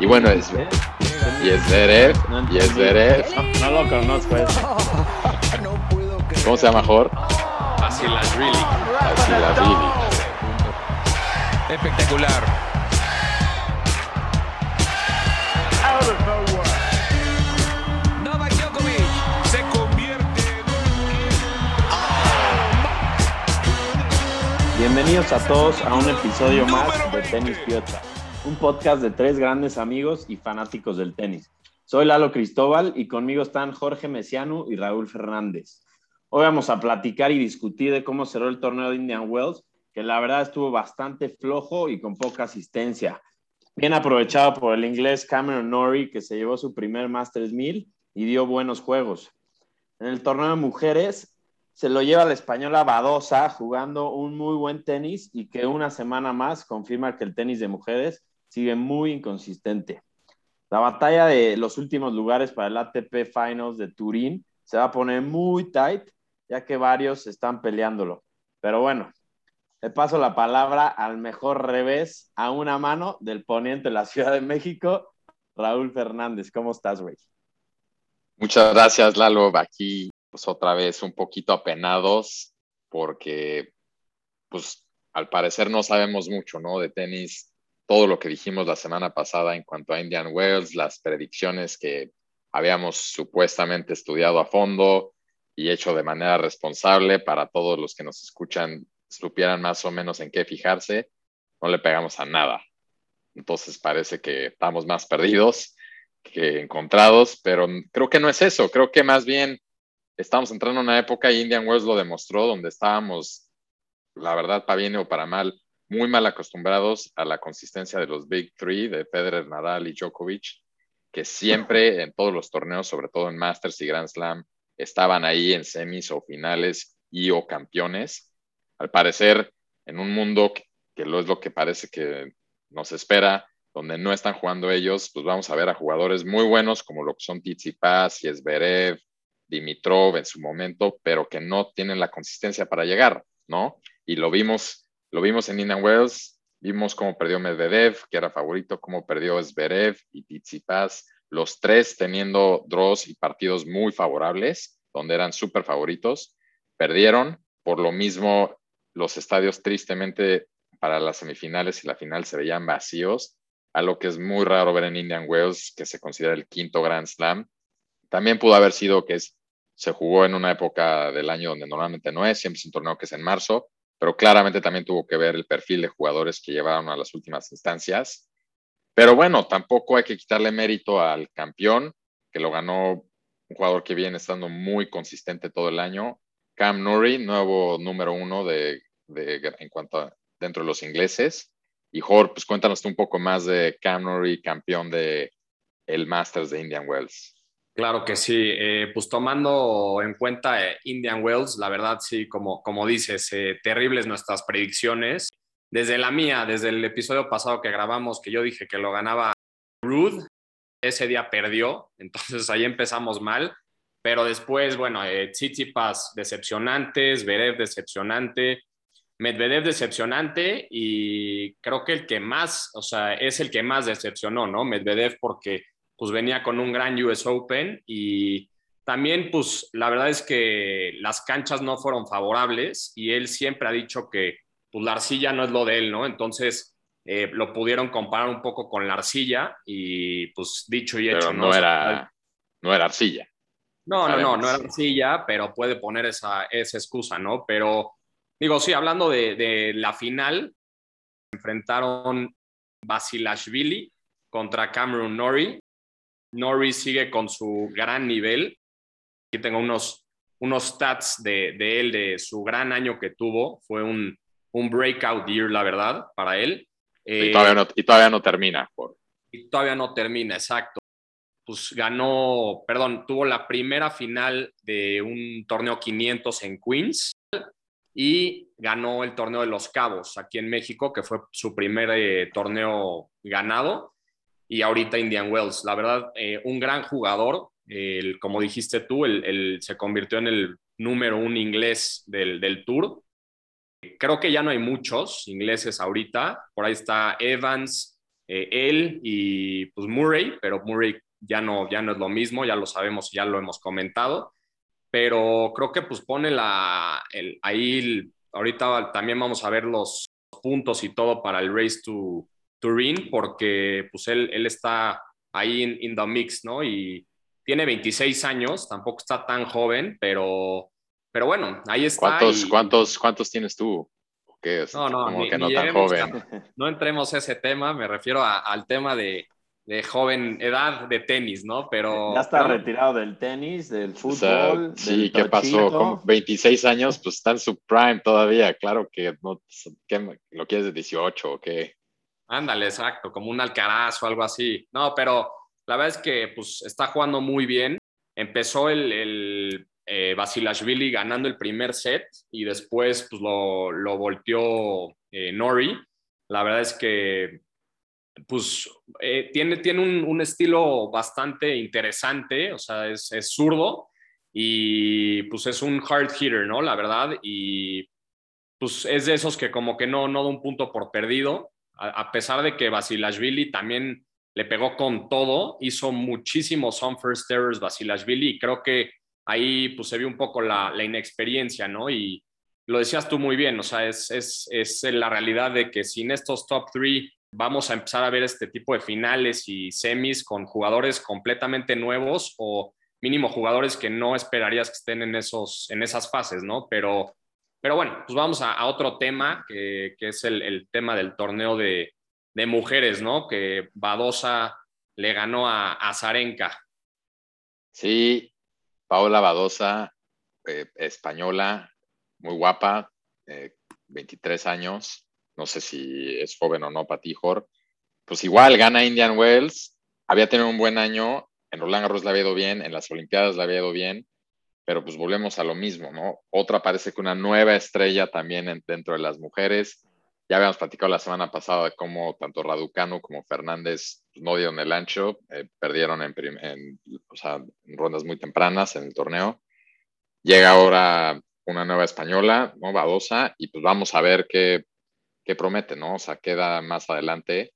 Y bueno, es, y es Zverev, y es Zverev. No, no lo conozco eso. ¿Cómo se llama, Jor? Basilashvili. Basilashvili. Espectacular. Novak Djokovic se convierte en Bienvenidos a todos a un episodio más de Tenis Piocha, un podcast de tres grandes amigos y fanáticos del tenis. Soy Lalo Cristóbal y conmigo están Jorge Mesiano y Raúl Fernández. Hoy vamos a platicar y discutir de cómo cerró el torneo de Indian Wells, que la verdad estuvo bastante flojo y con poca asistencia. Bien aprovechado por el inglés Cameron Norrie, que se llevó su primer Masters 1000 y dio buenos juegos. En el torneo de mujeres se lo lleva la española Badosa jugando un muy buen tenis y que una semana más confirma que el tenis de mujeres sigue muy inconsistente. La batalla de los últimos lugares para el ATP Finals de Turín se va a poner muy tight, ya que varios están peleándolo. Pero bueno, le paso la palabra al mejor revés a una mano del poniente de la Ciudad de México, Raúl Fernández. ¿Cómo estás, güey? Muchas gracias, Lalo. Aquí, pues otra vez un poquito apenados, porque, pues, al parecer no sabemos mucho, ¿no? De tenis, todo lo que dijimos la semana pasada en cuanto a Indian Wells, las predicciones que habíamos supuestamente estudiado a fondo y hecho de manera responsable para todos los que nos escuchan supieran más o menos en qué fijarse, no le pegamos a nada. Entonces parece que estamos más perdidos que encontrados, pero creo que no es eso. Creo que más bien estamos entrando en una época, y Indian Wells lo demostró, donde estábamos, la verdad, para bien o para mal, muy mal acostumbrados a la consistencia de los Big Three, de Federer, Nadal y Djokovic, que siempre en todos los torneos, sobre todo en Masters y Grand Slam, estaban ahí en semis o finales y o campeones. Al parecer, en un mundo que, que lo es lo que parece que nos espera, donde no están jugando ellos, pues vamos a ver a jugadores muy buenos como lo que son Tsitsipas, Yesberev, Dimitrov en su momento, pero que no tienen la consistencia para llegar, ¿no? Y lo vimos, lo vimos en Indian Wells, vimos cómo perdió Medvedev, que era favorito, cómo perdió Zverev y Tsitsipas, los tres teniendo draws y partidos muy favorables, donde eran súper favoritos, perdieron, por lo mismo los estadios tristemente para las semifinales y la final se veían vacíos, algo que es muy raro ver en Indian Wells, que se considera el quinto Grand Slam. También pudo haber sido que se jugó en una época del año donde normalmente no es, siempre es un torneo que es en marzo, pero claramente también tuvo que ver el perfil de jugadores que llevaron a las últimas instancias. Pero bueno, tampoco hay que quitarle mérito al campeón, que lo ganó un jugador que viene estando muy consistente todo el año. Cam Norrie, nuevo número uno de, en cuanto dentro de los ingleses. Y Jor, pues cuéntanos un poco más de Cam Norrie, campeón de el Masters de Indian Wells. Claro que sí, eh, pues tomando en cuenta eh, Indian Wells, la verdad sí, como, como dices, eh, terribles nuestras predicciones. Desde la mía, desde el episodio pasado que grabamos, que yo dije que lo ganaba Rude, ese día perdió, entonces ahí empezamos mal, pero después, bueno, eh, Tsitsipas decepcionante, Zverev decepcionante, Medvedev decepcionante y creo que el que más, o sea, es el que más decepcionó, ¿no? Medvedev porque pues venía con un gran US Open y también pues la verdad es que las canchas no fueron favorables y él siempre ha dicho que pues la arcilla no es lo de él, ¿no? Entonces eh, lo pudieron comparar un poco con la arcilla y pues dicho y hecho, pero no, ¿no? Era, no era arcilla. No, no, no, no era arcilla, pero puede poner esa, esa excusa, ¿no? Pero digo, sí, hablando de, de la final, enfrentaron Basilashvili contra Cameron Norrie. Norrie sigue con su gran nivel. Aquí tengo unos, unos stats de, de él, de su gran año que tuvo. Fue un, un breakout year, la verdad, para él. Y, todavía, no, y todavía no termina. Por... Y todavía no termina, exacto. Pues ganó, perdón, tuvo la primera final de un torneo 500 en Queens y ganó el torneo de Los Cabos aquí en México, que fue su primer eh, torneo ganado. Y ahorita Indian Wells. La verdad, eh, un gran jugador. El, como dijiste tú, el, el, se convirtió en el número un inglés del, del Tour Creo que ya no hay muchos ingleses ahorita. Por ahí está Evans, eh, él y pues Murray, pero Murray ya no, ya no es lo mismo, ya lo sabemos, ya lo hemos comentado, pero creo que pues pone la, el, ahí, ahorita también vamos a ver los puntos y todo para el Race to Turin, porque pues él, él está ahí en in the mix, ¿no? Y tiene 26 años, tampoco está tan joven, pero, pero bueno, ahí está. ¿Cuántos, cuántos, cuántos tienes tú? No, no, como que no tan joven. No entremos a ese tema, me refiero al tema de, de, joven edad de tenis, ¿no? Pero. Ya está retirado del tenis, del fútbol. sí, ¿qué pasó? Con 26 años, pues está en su prime todavía. Claro que no. ¿qué, ¿Lo quieres de 18 o qué? Ándale, exacto, como un Alcaraz o algo así. No, pero la verdad es que pues está jugando muy bien. Empezó el, el eh, Basilashvili ganando el primer set y después pues, lo, lo volteó eh, Nori. La verdad es que pues, eh, tiene, tiene un, un, estilo bastante interesante, o sea, es, es, zurdo y pues es un hard hitter, ¿no? La verdad, y pues es de esos que como que no, no da un punto por perdido, a, pesar de que Basilashvili también le pegó con todo, hizo muchísimos on first errors Basilashvili y creo que ahí pues se vio un poco la, inexperiencia, ¿no? Y lo decías tú muy bien, o sea, es, es, es la realidad de que sin estos top three vamos a empezar a ver este tipo de finales y semis con jugadores completamente nuevos o mínimo jugadores que no esperarías que estén en, esos, en esas fases, ¿no? Pero, pero bueno, pues vamos a, otro tema, que, es el, tema del torneo de, mujeres, ¿no? Que Badosa le ganó a, a Zarenka. Sí, Paola Badosa, eh, española, muy guapa, 23 eh, años, no sé si es joven o no ti, Pues igual gana Indian Wells, había tenido un buen año, en Roland Garros le había ido bien, en las Olimpiadas le había ido bien, pero pues volvemos a lo mismo, ¿no? Otra parece que una nueva estrella también dentro de las mujeres. Ya habíamos platicado la semana pasada de cómo tanto Raducano como Fernández no dieron el ancho, eh, perdieron en, rondas muy tempranas en el torneo. Llega ahora una nueva española, ¿no? Badosa, y pues vamos a ver qué, qué promete, ¿no? O sea, queda más adelante.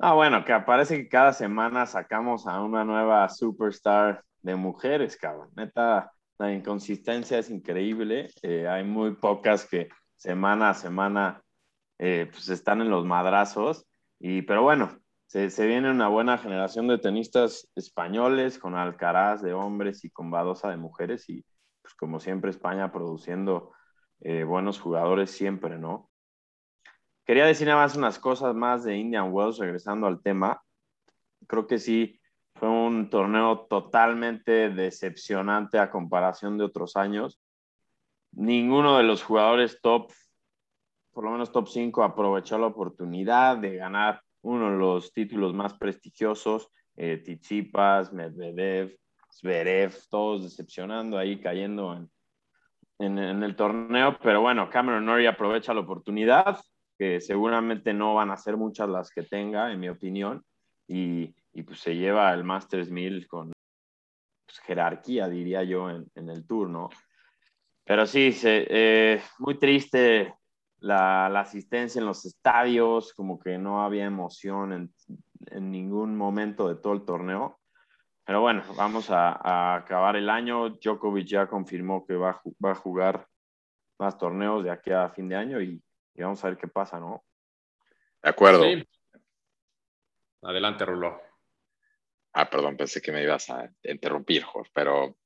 Ah, bueno, que aparece que cada semana sacamos a una nueva superstar de mujeres, cabrón. Neta, la inconsistencia es increíble. Eh, hay muy pocas que semana a semana eh, pues están en los madrazos. Y, pero bueno, se, se, viene una buena generación de tenistas españoles con Alcaraz de hombres y con Badosa de mujeres. Y pues como siempre España produciendo eh, buenos jugadores siempre, ¿no? Quería decir nada más unas cosas más de Indian Wells, regresando al tema. Creo que sí, fue un torneo totalmente decepcionante a comparación de otros años. Ninguno de los jugadores top por lo menos top 5, aprovechó la oportunidad de ganar uno de los títulos más prestigiosos, eh, Tichipas, Medvedev, Zverev, todos decepcionando ahí, cayendo en, en, el torneo, pero bueno, Cameron Norrie aprovecha la oportunidad, que seguramente no van a ser muchas las que tenga, en mi opinión, y, y pues se lleva el Masters 1000 con pues, jerarquía, diría yo, en, en, el turno. Pero sí, se, eh, muy triste la, asistencia en los estadios, como que no había emoción en, en, ningún momento de todo el torneo. Pero bueno, vamos a, acabar el año. Djokovic ya confirmó que va, va, a jugar más torneos de aquí a fin de año y, vamos a ver qué pasa, ¿no? De acuerdo. Adelante, Rulo. Ah, perdón, pensé que me ibas a interrumpir, Jorge, pero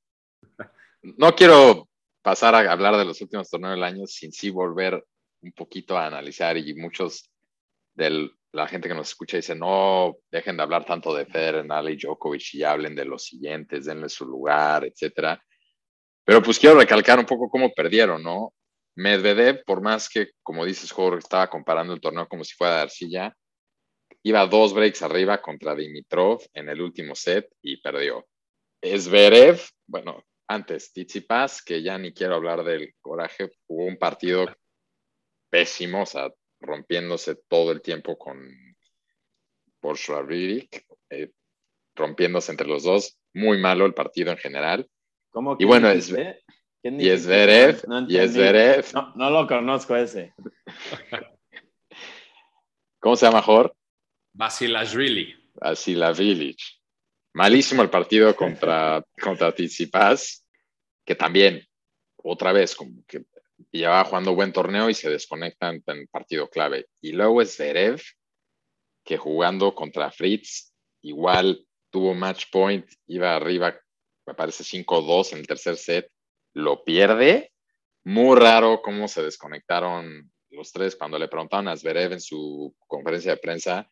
no quiero pasar a hablar de los últimos torneos del año sin sí volver un poquito a analizar y muchos de la gente que nos escucha dice, no dejen de hablar tanto de Federer, Nadal y Djokovic y hablen de los siguientes, denle su lugar, etcétera. Pero pues quiero recalcar un poco cómo perdieron, ¿no? Medvedev, por más que, como dices, Jorge, estaba comparando el torneo como si fuera de arcilla, iba dos breaks arriba contra Dimitrov en el último set y perdió. Zverev, bueno, antes, Tsitsipas, que ya ni quiero hablar del coraje, jugó un partido pésimo, o sea, rompiéndose todo el tiempo con por eh, rompiéndose entre los dos, muy malo el partido en general. ¿Cómo y bueno, es, y es Verev, y es Verev. No, no lo conozco ese. ¿Cómo se llama, Jor? Basilashvili. Village. Malísimo el partido contra, contra Tsitsipas, que también, otra vez, como que llevaba jugando buen torneo y se desconectan en el partido clave. Y luego es Zverev, que jugando contra Fritz, igual tuvo match point, iba arriba, me parece 5-2 en el tercer set, lo pierde. Muy raro cómo se desconectaron los tres cuando le preguntaron a Zverev en su conferencia de prensa,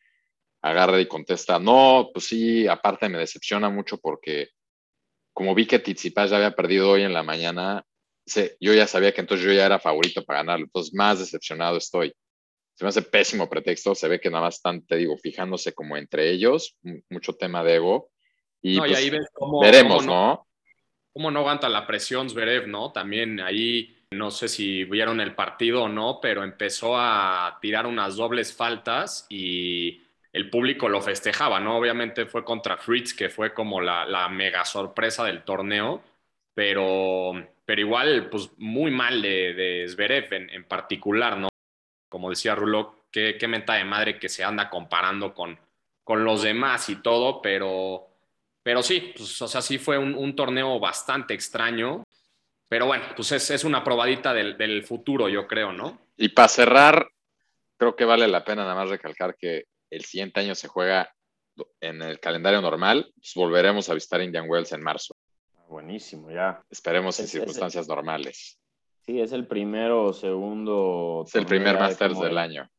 agarra y contesta, no, pues sí, aparte me decepciona mucho porque como vi que Tizipas ya había perdido hoy en la mañana, yo ya sabía que entonces yo ya era favorito para ganarlo, entonces más decepcionado estoy. Se me hace pésimo pretexto, se ve que nada más están, te digo, fijándose como entre ellos, mucho tema de ego. Y, pues, ahí ves cómo, veremos, no, ¿no? Cómo no aguanta la presión Zverev, ¿no? También ahí, no sé si vieron el partido o no, pero empezó a tirar unas dobles faltas y el público lo festejaba, ¿no? Obviamente fue contra Fritz, que fue como la, la mega sorpresa del torneo, pero pero igual, pues muy mal de, de Zverev en, particular, ¿no? Como decía Rulo, qué, qué menta de madre que se anda comparando con, con los demás y todo, pero, pero sí, pues, o sea, sí fue un, torneo bastante extraño, pero bueno, pues es, es una probadita del, del, futuro, yo creo, ¿no? Y para cerrar, creo que vale la pena nada más recalcar que el siguiente año se juega en el calendario normal, pues volveremos a visitar Indian Wells en marzo. Buenísimo, ya. Esperemos en circunstancias normales. Sí, es el primero o segundo. Es el primer Masters del año.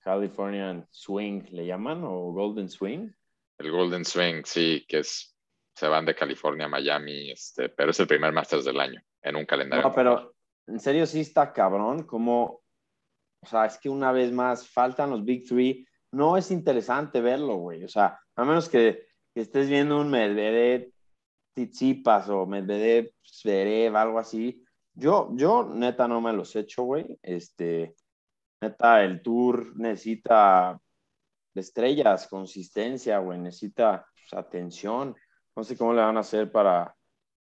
Californian Swing, ¿le llaman? ¿O Golden Swing? El Golden Swing, sí, que es. Se van de California a Miami, este, pero es el primer Masters del año en un calendario. No, pero en serio sí está cabrón, como. O sea, es que una vez más faltan los Big Three. No es interesante verlo, güey. O sea, a menos que, estés viendo un Medvedev Tsitsipas o Medvedev, Zverev, algo así. Yo, yo neta no me los echo, güey. Este, neta, el tour necesita estrellas, consistencia, güey. Necesita pues, atención. No sé cómo le van a hacer para,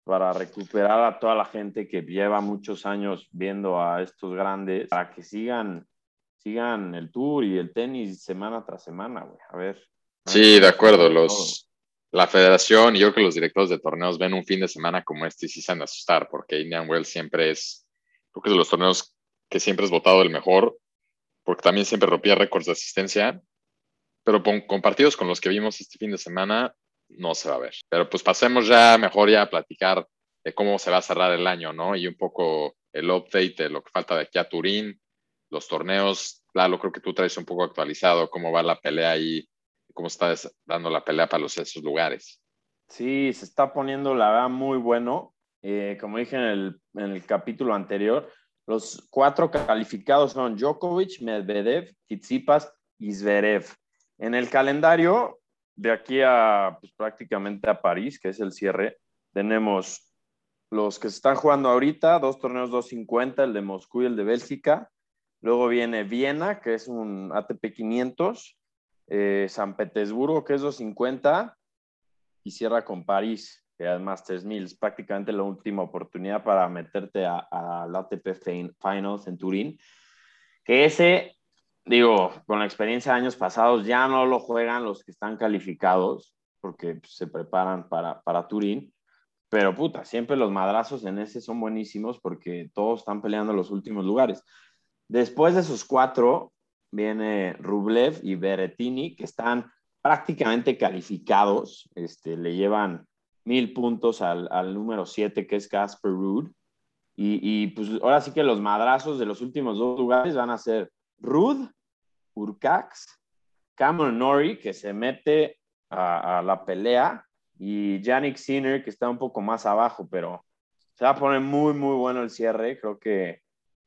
para recuperar a toda la gente que lleva muchos años viendo a estos grandes, para que sigan, sigan el tour y el tenis semana tras semana, güey. A ver. Sí, de acuerdo. Los, la federación y yo creo que los directores de torneos ven un fin de semana como este y sí se han de asustar, porque Indian Wells siempre es, creo que es de los torneos que siempre es votado el mejor, porque también siempre rompía récords de asistencia, pero con, partidos con los que vimos este fin de semana no se va a ver. Pero pues pasemos ya mejor ya a platicar de cómo se va a cerrar el año, ¿no? Y un poco el update de lo que falta de aquí a Turín, los torneos, Lalo, creo que tú traes un poco actualizado cómo va la pelea ahí cómo está dando la pelea para los, esos lugares. Sí, se está poniendo la verdad muy bueno. Eh, como dije en el, en el, capítulo anterior, los cuatro calificados son Djokovic, Medvedev, Tsitsipas y Zverev. En el calendario, de aquí a pues, prácticamente a París, que es el cierre, tenemos los que se están jugando ahorita, dos torneos 250, el de Moscú y el de Bélgica. Luego viene Viena, que es un ATP 500. Eh, San Petersburgo, que es 250, y cierra con París, que es Masters 1000. Es prácticamente la última oportunidad para meterte a, la ATP Finals en Turín. Que ese, digo, con la experiencia de años pasados, ya no lo juegan los que están calificados, porque pues, se preparan para, para Turín. Pero puta, siempre los madrazos en ese son buenísimos porque todos están peleando los últimos lugares. Después de esos cuatro, viene Rublev y Berettini, que están prácticamente calificados, este, le llevan mil puntos al, número siete, que es Casper Ruud. Y, pues ahora sí que los madrazos de los últimos dos lugares van a ser Ruud, Urcax, Cameron Norrie, que se mete a, la pelea, y Yannick Sinner, que está un poco más abajo, pero se va a poner muy, muy bueno el cierre. Creo que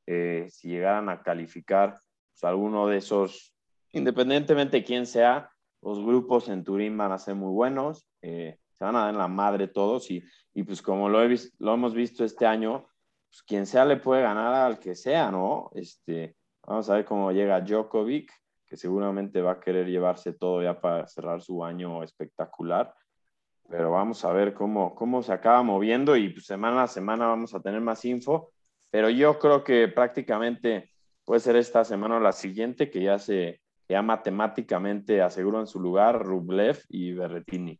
eh, si llegaran a calificar pues, alguno de esos, independientemente de quién sea, los grupos en Turín van a ser muy buenos, eh, se van a dar en la madre todos y, y pues como lo, he lo hemos visto este año, pues quien sea le puede ganar al que sea, ¿no? Este, vamos a ver cómo llega Djokovic, que seguramente va a querer llevarse todo ya para cerrar su año espectacular. Pero vamos a ver cómo, cómo se acaba moviendo y pues semana a semana vamos a tener más info. Pero yo creo que prácticamente puede ser esta semana o la siguiente que ya se, ya matemáticamente aseguran su lugar Rublev y Berretini.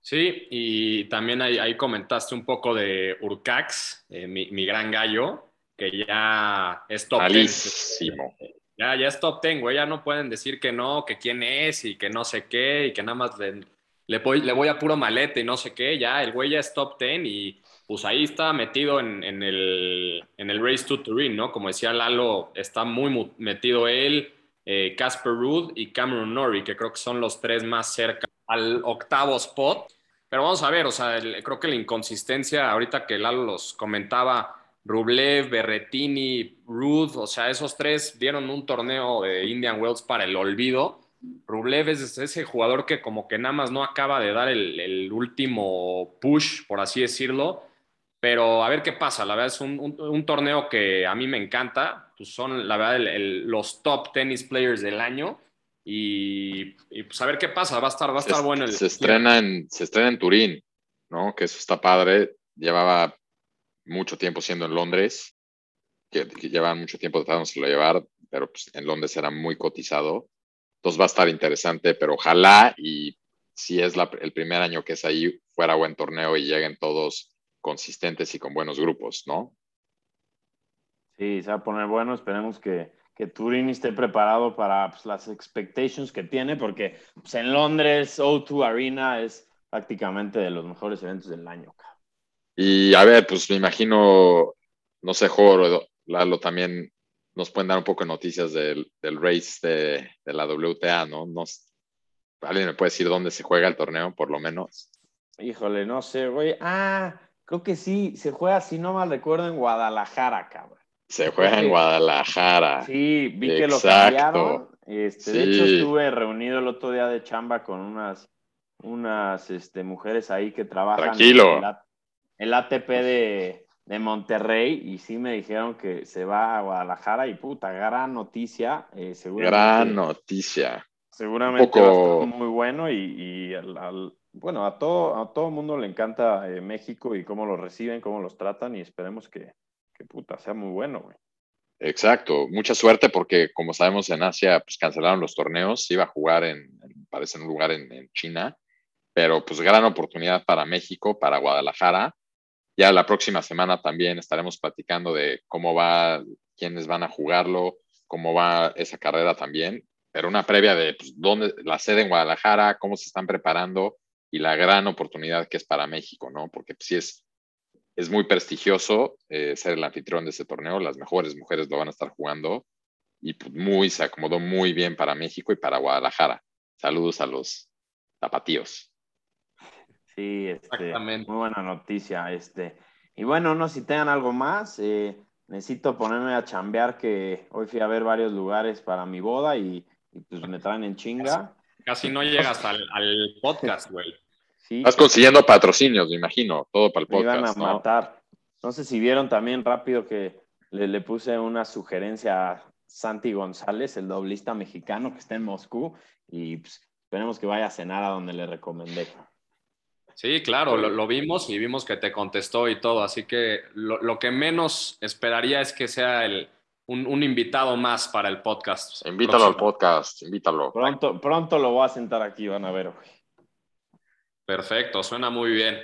Sí, y también ahí, comentaste un poco de Urcax, eh, mi, gran gallo, que ya es top Malísimo. Ya, ya es top ten, güey. Ya no pueden decir que no, que quién es y que no sé qué y que nada más le, le, voy, le voy a puro malete y no sé qué. Ya, el güey ya es top ten y pues ahí está metido en, en, el, en el Race to Turin, ¿no? Como decía Lalo, está muy metido él, eh, Casper Ruud y Cameron Norrie, que creo que son los tres más cerca al octavo spot. Pero vamos a ver, o sea, creo que la inconsistencia, ahorita que Lalo los comentaba, Rublev, Berretini, Ruth, o sea, esos tres dieron un torneo de Indian Wells para el olvido. Rublev es ese jugador que como que nada más no acaba de dar el, último push, por así decirlo. Pero a ver qué pasa. La verdad es un, torneo que a mí me encanta. Pues son, la verdad, los top tennis players del año. Y, pues a ver qué pasa, va a estar, va a estar bueno. El, se, estrena en, se estrena en Turín, ¿no? Que eso está padre. Llevaba mucho tiempo siendo en Londres, que, que llevaban mucho tiempo tratándoselo llevar, pero pues en Londres era muy cotizado. Entonces va a estar interesante, pero ojalá y si es el primer año que es ahí, fuera buen torneo y lleguen todos consistentes y con buenos grupos, ¿no? Sí, se va a poner bueno. Esperemos que, que Turín esté preparado para pues, las expectations que tiene, porque pues, en Londres O2 Arena es prácticamente de los mejores eventos del año. Y a ver, pues me imagino, no sé, Jorge, Lalo también nos pueden dar un poco de noticias del, del race de, de, la WTA, ¿no? Nos, ¿Alguien me puede decir dónde se juega el torneo, por lo menos? Híjole, no sé, güey. Ah, creo que sí, se juega, si no mal recuerdo, en Guadalajara, cabrón. Se juega en Guadalajara. Sí, vi que lo cambiaron. Este, De hecho, estuve reunido el otro día de chamba con unas, unas este, mujeres ahí que trabajan Tranquilo. En el, ATP de, de, Monterrey y sí me dijeron que se va a Guadalajara y puta, gran noticia. Eh, gran noticia. Seguramente va a estar muy bueno y, al, bueno, a todo, a todo mundo le encanta eh, México y cómo lo reciben, cómo los tratan y esperemos que, que puta, sea muy bueno, güey. Exacto, mucha suerte porque como sabemos en Asia pues cancelaron los torneos, iba a jugar en, parece en un lugar en, China, pero pues gran oportunidad para México, para Guadalajara. Ya la próxima semana también estaremos platicando de cómo va, quiénes van a jugarlo, cómo va esa carrera también, pero una previa de pues, dónde la sede en Guadalajara, cómo se están preparando y la gran oportunidad que es para México, ¿no? Porque si pues, es es muy prestigioso eh, ser el anfitrión de ese torneo. Las mejores mujeres lo van a estar jugando y pues, muy, se acomodó muy bien para México y para Guadalajara. Saludos a los zapatíos. Sí, este, muy buena noticia. Este. Y bueno, no si tengan algo más. Eh, necesito ponerme a chambear que hoy fui a ver varios lugares para mi boda y, pues me traen en chinga. Casi, no llegas al, al podcast, güey. Estás consiguiendo patrocinios, me imagino, todo para el podcast. Me iban a matar. No sé si vieron también rápido que le, puse una sugerencia a Santi González, el doblista mexicano que está en Moscú, y pues, esperemos que vaya a cenar a donde le recomendé. Sí, claro, lo, vimos y vimos que te contestó y todo, así que lo, que menos esperaría es que sea el, un, invitado más para el podcast. Invítalo al podcast, invítalo. Pronto, pronto lo voy a sentar aquí, van a ver. Perfecto, suena muy bien.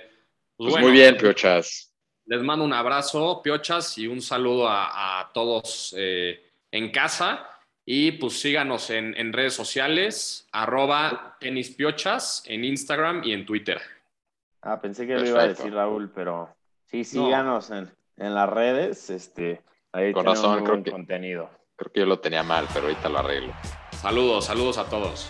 Pues, pues muy bien, Piochas. Les mando un abrazo, Piochas, y un saludo a, todos eh, en casa. Y pues síganos en, redes sociales, arroba tenispiochas, en Instagram y en Twitter. Ah, pensé que lo iba a decir Raúl, pero sí, síganos en, las redes. Este, ahí Con razón, creo que, contenido. Creo que yo lo tenía mal, pero ahorita lo arreglo. Saludos, saludos a todos.